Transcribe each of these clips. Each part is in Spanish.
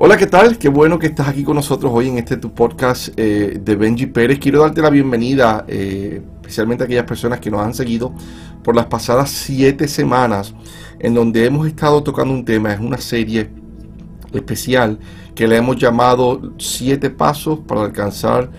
Hola, ¿qué tal? Qué bueno que estás aquí con nosotros hoy en este tu podcast eh, de Benji Pérez. Quiero darte la bienvenida, eh, especialmente a aquellas personas que nos han seguido por las pasadas siete semanas, en donde hemos estado tocando un tema. Es una serie especial que le hemos llamado Siete Pasos para alcanzar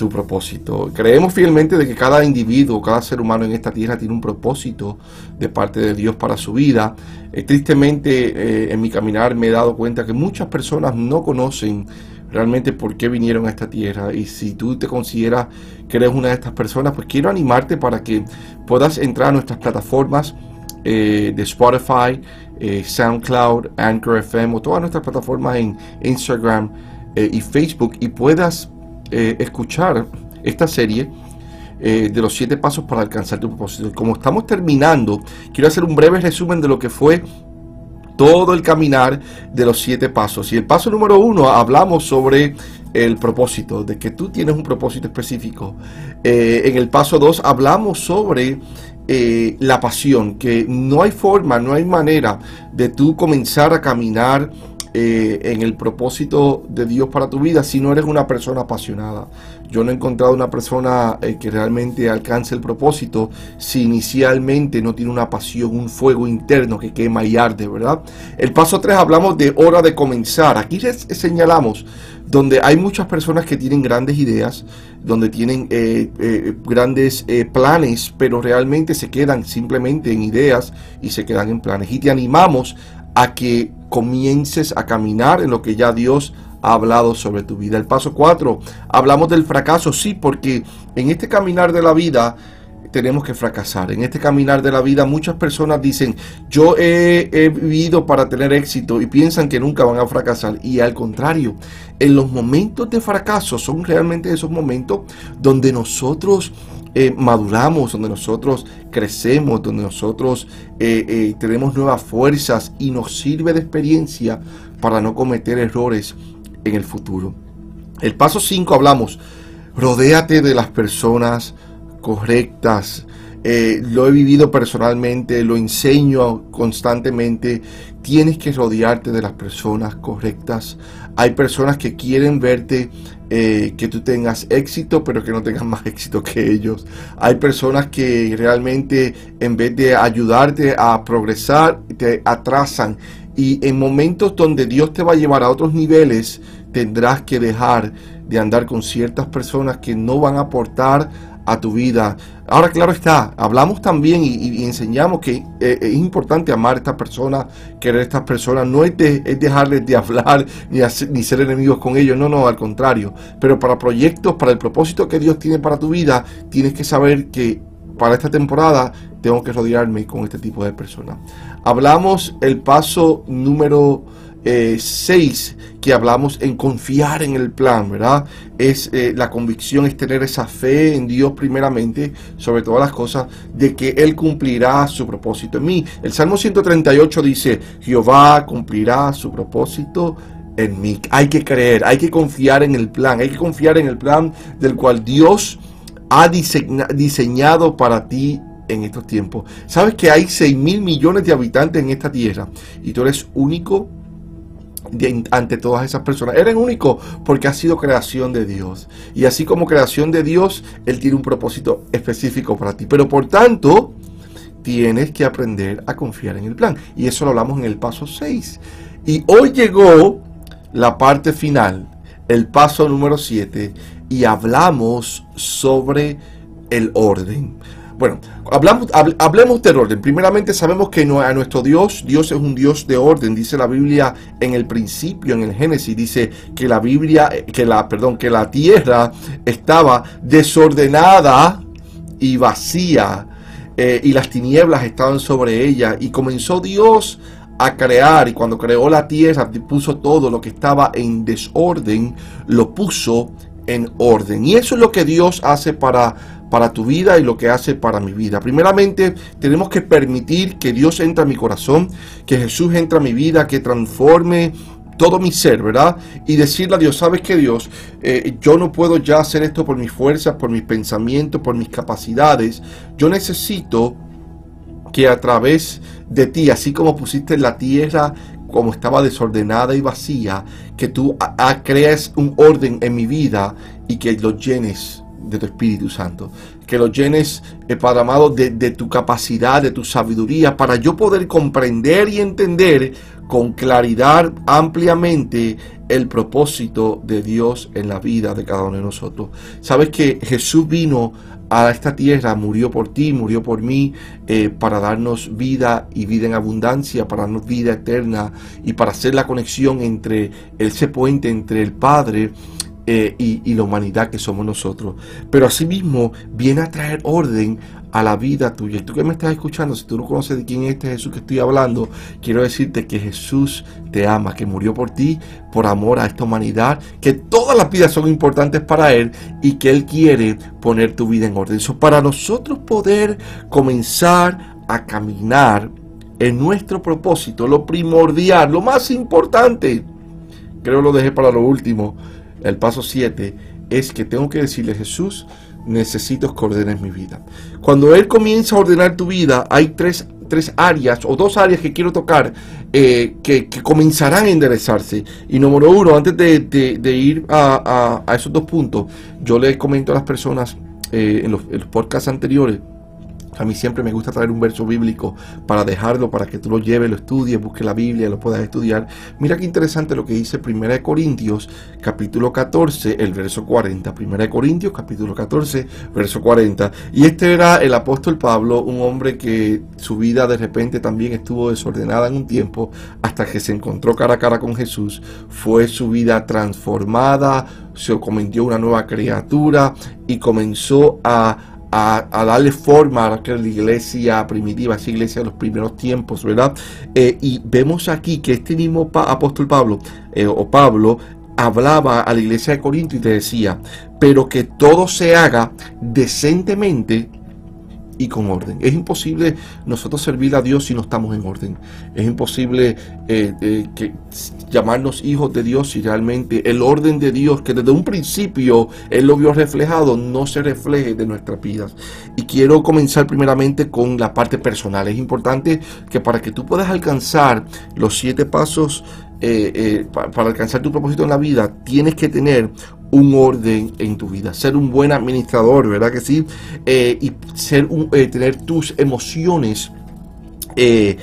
tu propósito. Creemos fielmente de que cada individuo, cada ser humano en esta tierra tiene un propósito de parte de Dios para su vida. Eh, tristemente eh, en mi caminar me he dado cuenta que muchas personas no conocen realmente por qué vinieron a esta tierra y si tú te consideras que eres una de estas personas, pues quiero animarte para que puedas entrar a nuestras plataformas eh, de Spotify, SoundCloud, Anchor FM o todas nuestras plataformas en Instagram y Facebook y puedas eh, escuchar esta serie eh, de los siete pasos para alcanzar tu propósito. Como estamos terminando, quiero hacer un breve resumen de lo que fue todo el caminar de los siete pasos. Y el paso número uno hablamos sobre el propósito, de que tú tienes un propósito específico. Eh, en el paso dos hablamos sobre la pasión, que no hay forma, no hay manera de tú comenzar a caminar eh, en el propósito de Dios para tu vida si no eres una persona apasionada. Yo no he encontrado una persona eh, que realmente alcance el propósito si inicialmente no tiene una pasión, un fuego interno que quema y arde, ¿verdad? El paso 3 hablamos de hora de comenzar. Aquí señalamos donde hay muchas personas que tienen grandes ideas, donde tienen eh, grandes planes, pero realmente se quedan simplemente en ideas y se quedan en planes. Y te animamos a que comiences a caminar en lo que ya Dios ha hablado sobre tu vida. El paso 4, hablamos del fracaso, sí, porque en este caminar de la vida tenemos que fracasar. En este caminar de la vida muchas personas dicen, yo he, he, vivido para tener éxito y piensan que nunca van a fracasar. Y al contrario, en los momentos de fracaso son realmente esos momentos donde nosotros eh, maduramos, donde nosotros crecemos, donde nosotros eh, eh, tenemos nuevas fuerzas y nos sirve de experiencia para no cometer errores en el futuro. El paso 5 hablamos, rodéate de las personas correctas. lo he vivido personalmente, lo enseño constantemente. Tienes que rodearte de las personas correctas. Hay personas que quieren verte eh, que tú tengas éxito, pero que no tengas más éxito que ellos. Hay personas que realmente en vez de ayudarte a progresar, te atrasan. Y en momentos donde Dios te va a llevar a otros niveles, tendrás que dejar de andar con ciertas personas que no van a aportar a tu vida. Ahora, claro está, hablamos también y, enseñamos que eh, es importante amar a esta persona, querer a estas personas, no es, dejarles de hablar ni, ni ser enemigos con ellos, no, no, al contrario. Pero para proyectos, para el propósito que Dios tiene para tu vida, tienes que saber que para esta temporada tengo que rodearme con este tipo de personas. Hablamos el paso número 6 eh, que hablamos en confiar en el plan, ¿verdad? Es eh, la convicción, es tener esa fe en Dios primeramente, sobre todas las cosas, de que Él cumplirá su propósito en mí. El Salmo 138 dice, Jehová cumplirá su propósito en mí. Hay que creer, hay que confiar en el plan, hay que confiar en el plan del cual Dios ha diseñado para ti en estos tiempos. Sabes que hay 6 mil millones de habitantes en esta tierra y tú eres único ante todas esas personas. Eres único porque ha sido creación de Dios. Y así como creación de Dios, Él tiene un propósito específico para ti. Pero por tanto, tienes que aprender a confiar en el plan. Y eso lo hablamos en el paso 6. Y hoy llegó la parte final, el paso número 7, y hablamos sobre el orden. Bueno, hablamos, hablemos del orden. Primeramente sabemos que a nuestro Dios, Dios es un Dios de orden. Dice la Biblia en el principio, en el Génesis, dice que la Biblia, que la, perdón, que la tierra estaba desordenada y vacía. Eh, y las tinieblas estaban sobre ella. Y comenzó Dios a crear y cuando creó la tierra puso todo lo que estaba en desorden, lo puso en orden. Y eso es lo que Dios hace para para tu vida y lo que hace para mi vida. Primeramente, tenemos que permitir que Dios entre a mi corazón, que Jesús entre a mi vida, que transforme todo mi ser, ¿verdad? Y decirle a Dios, ¿sabes qué Dios? Eh, yo no puedo ya hacer esto por mis fuerzas, por mis pensamientos, por mis capacidades. Yo necesito que a través de ti, así como pusiste la tierra como estaba desordenada y vacía, que tú crees un orden en mi vida y que lo llenes de tu Espíritu Santo. Que lo llenes, eh, Padre amado, de, de, tu capacidad, de tu sabiduría, para yo poder comprender y entender con claridad ampliamente el propósito de Dios en la vida de cada uno de nosotros. Sabes que Jesús vino a esta tierra, murió por ti, murió por mí, eh, para darnos vida y vida en abundancia, para darnos vida eterna y para hacer la conexión entre ese puente entre el Padre eh, y, la humanidad que somos nosotros. Pero asimismo viene a traer orden a la vida tuya. Y tú que me estás escuchando, si tú no conoces de quién es este Jesús que estoy hablando, quiero decirte que Jesús te ama, que murió por ti, por amor a esta humanidad, que todas las vidas son importantes para Él y que Él quiere poner tu vida en orden. Eso para nosotros poder comenzar a caminar en nuestro propósito, lo primordial, lo más importante, creo lo dejé para lo último, el paso 7, es que tengo que decirle Jesús, necesito que ordenes mi vida. Cuando Él comienza a ordenar tu vida, hay tres, tres áreas o dos áreas que quiero tocar eh, que, comenzarán a enderezarse. Y número uno, antes de, ir a, esos dos puntos, yo les comento a las personas eh, en, los, en los podcasts anteriores a mí siempre me gusta traer un verso bíblico para dejarlo, para que tú lo lleves, lo estudies, busques la Biblia, lo puedas estudiar. Mira qué interesante lo que dice 1 Corintios, capítulo 14, el verso 40. 1 Corintios, capítulo 14, verso 40. Y este era el apóstol Pablo, un hombre que su vida de repente también estuvo desordenada en un tiempo, hasta que se encontró cara a cara con Jesús. Fue su vida transformada, se cometió una nueva criatura y comenzó a a, darle forma a la iglesia primitiva, esa iglesia de los primeros tiempos, ¿verdad? Eh, y vemos aquí que este mismo apóstol Pablo, eh, o Pablo, hablaba a la iglesia de Corinto y te decía, pero que todo se haga decentemente y con orden. Es imposible nosotros servir a Dios si no estamos en orden. Es imposible eh, eh, que, llamarnos hijos de Dios si realmente el orden de Dios, que desde un principio Él lo vio reflejado, no se refleje de nuestras vidas. Y quiero comenzar primeramente con la parte personal. Es importante que para que tú puedas alcanzar los siete pasos eh, para alcanzar tu propósito en la vida, tienes que tener un orden en tu vida, ser un buen administrador, ¿verdad que sí? Eh, y eh, tener tus emociones eh,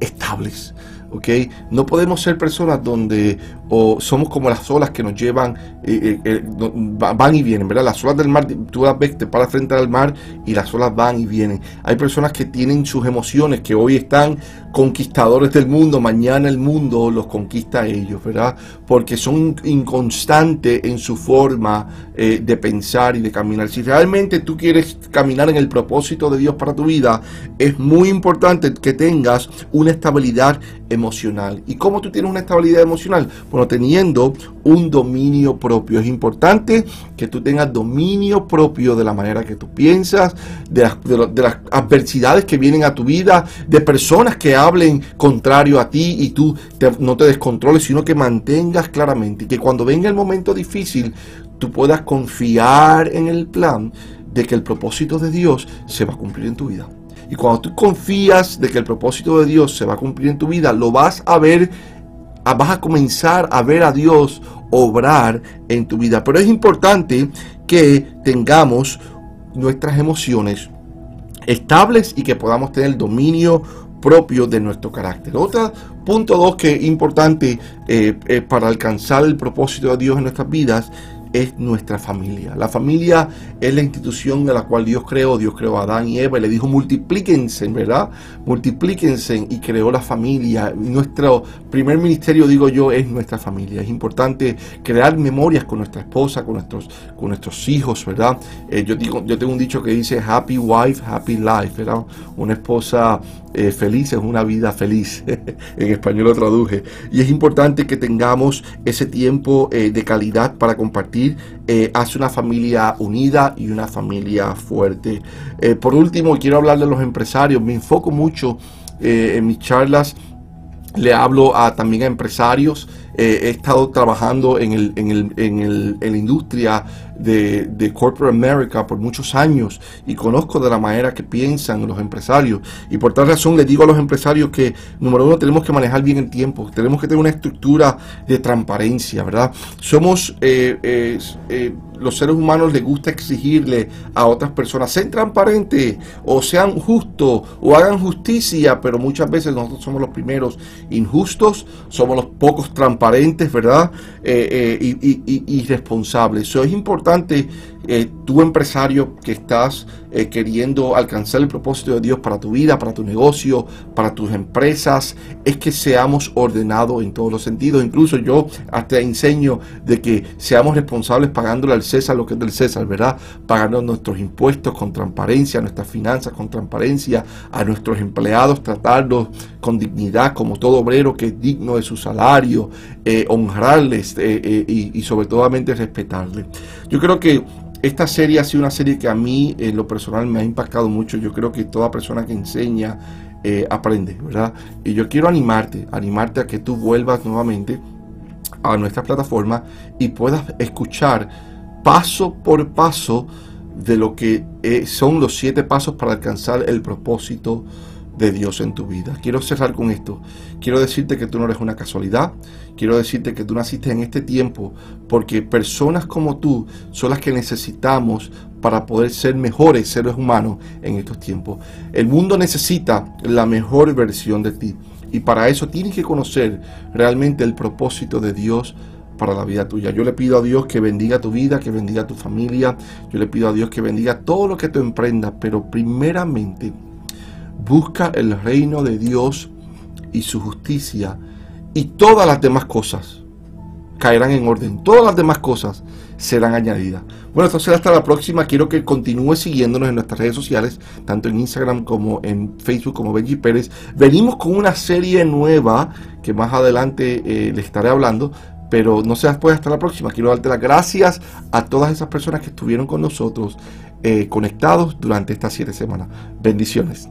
estables. ¿ok? No podemos ser personas donde o somos como las olas que nos llevan, eh, eh, eh, van y vienen, ¿verdad? Las olas del mar, tú las ves, te paras frente al mar y las olas van y vienen. Hay personas que tienen sus emociones, que hoy están conquistadores del mundo, mañana el mundo los conquista a ellos, ¿verdad? Porque son inconstantes en su forma de pensar y de caminar. Si realmente tú quieres caminar en el propósito de Dios para tu vida, es muy importante que tengas una estabilidad emocional. ¿Y cómo tú tienes una estabilidad emocional? Teniendo un dominio propio. Es importante que tú tengas dominio propio de la manera que tú piensas, de las, adversidades que vienen a tu vida, de personas que hablen contrario a ti y tú no te descontroles, sino que mantengas claramente que cuando venga el momento difícil, tú puedas confiar en el plan de que el propósito de Dios se va a cumplir en tu vida. Y cuando tú confías de que el propósito de Dios se va a cumplir en tu vida, lo vas a ver vas a comenzar a ver a Dios obrar en tu vida. Pero es importante que tengamos nuestras emociones estables y que podamos tener dominio propio de nuestro carácter. Otro punto dos que es importante eh, eh, para alcanzar el propósito de Dios en nuestras vidas es nuestra familia. La familia es la institución de la cual Dios creó. Dios creó a Adán y Eva y le dijo multiplíquense, ¿verdad? Multiplíquense y creó la familia. Nuestro primer ministerio, digo yo, es nuestra familia. Es importante crear memorias con nuestra esposa, con nuestros, con nuestros hijos, ¿verdad? Eh, yo, digo, yo tengo un dicho que dice happy wife, happy life, ¿verdad? Una esposa eh, feliz es una vida feliz. en español lo traduje. Y es importante que tengamos ese tiempo eh, de calidad para compartir. Eh, hace una familia unida y una familia fuerte. por último, quiero hablar de los empresarios. Me enfoco mucho en mis charlas. Le hablo a, también a empresarios. he estado trabajando en, el, en, el, en, el, en la industria de, de, Corporate America por muchos años y conozco de la manera que piensan los empresarios. Y por tal razón le digo a los empresarios que, número uno, tenemos que manejar bien el tiempo, tenemos que tener una estructura de transparencia, ¿verdad? Somos eh, eh, los seres humanos les gusta exigirle a otras personas, sean transparentes o sean justos o hagan justicia, pero muchas veces nosotros somos los primeros injustos, somos los pocos transparentes, ¿verdad? Eh, eh, y, irresponsables. Eso es importante importante eh, tú empresario que estás eh, queriendo alcanzar el propósito de Dios para tu vida, para tu negocio, para tus empresas, es que seamos ordenados en todos los sentidos. Incluso yo hasta enseño de que seamos responsables pagándole al César lo que es del César, ¿verdad? Pagando nuestros impuestos con transparencia, nuestras finanzas con transparencia, a nuestros empleados tratarlos con dignidad, como todo obrero que es digno de su salario, eh, honrarles y, sobre todo respetarles. Yo creo que esta serie ha sido una serie que a mí, en lo personal, me ha impactado mucho. Yo creo que toda persona que enseña eh, aprende, ¿verdad? Y yo quiero animarte, animarte a que tú vuelvas nuevamente a nuestra plataforma y puedas escuchar paso por paso de lo que eh, son los siete pasos para alcanzar el propósito de Dios en tu vida. Quiero cerrar con esto. Quiero decirte que tú no eres una casualidad. Quiero decirte que tú naciste en este tiempo porque personas como tú son las que necesitamos para poder ser mejores seres humanos en estos tiempos. El mundo necesita la mejor versión de ti y para eso tienes que conocer realmente el propósito de Dios para la vida tuya. Yo le pido a Dios que bendiga tu vida, que bendiga tu familia. Yo le pido a Dios que bendiga todo lo que tú emprendas, pero primeramente busca el reino de Dios y su justicia y todas las demás cosas caerán en orden. Todas las demás cosas serán añadidas. Bueno, entonces hasta la próxima. Quiero que continúe siguiéndonos en nuestras redes sociales, tanto en Instagram como en Facebook como Benji Pérez. Venimos con una serie nueva que más adelante eh, les estaré hablando. Pero no se después hasta la próxima. Quiero darte las gracias a todas esas personas que estuvieron con nosotros eh, conectados durante estas siete semanas. Bendiciones.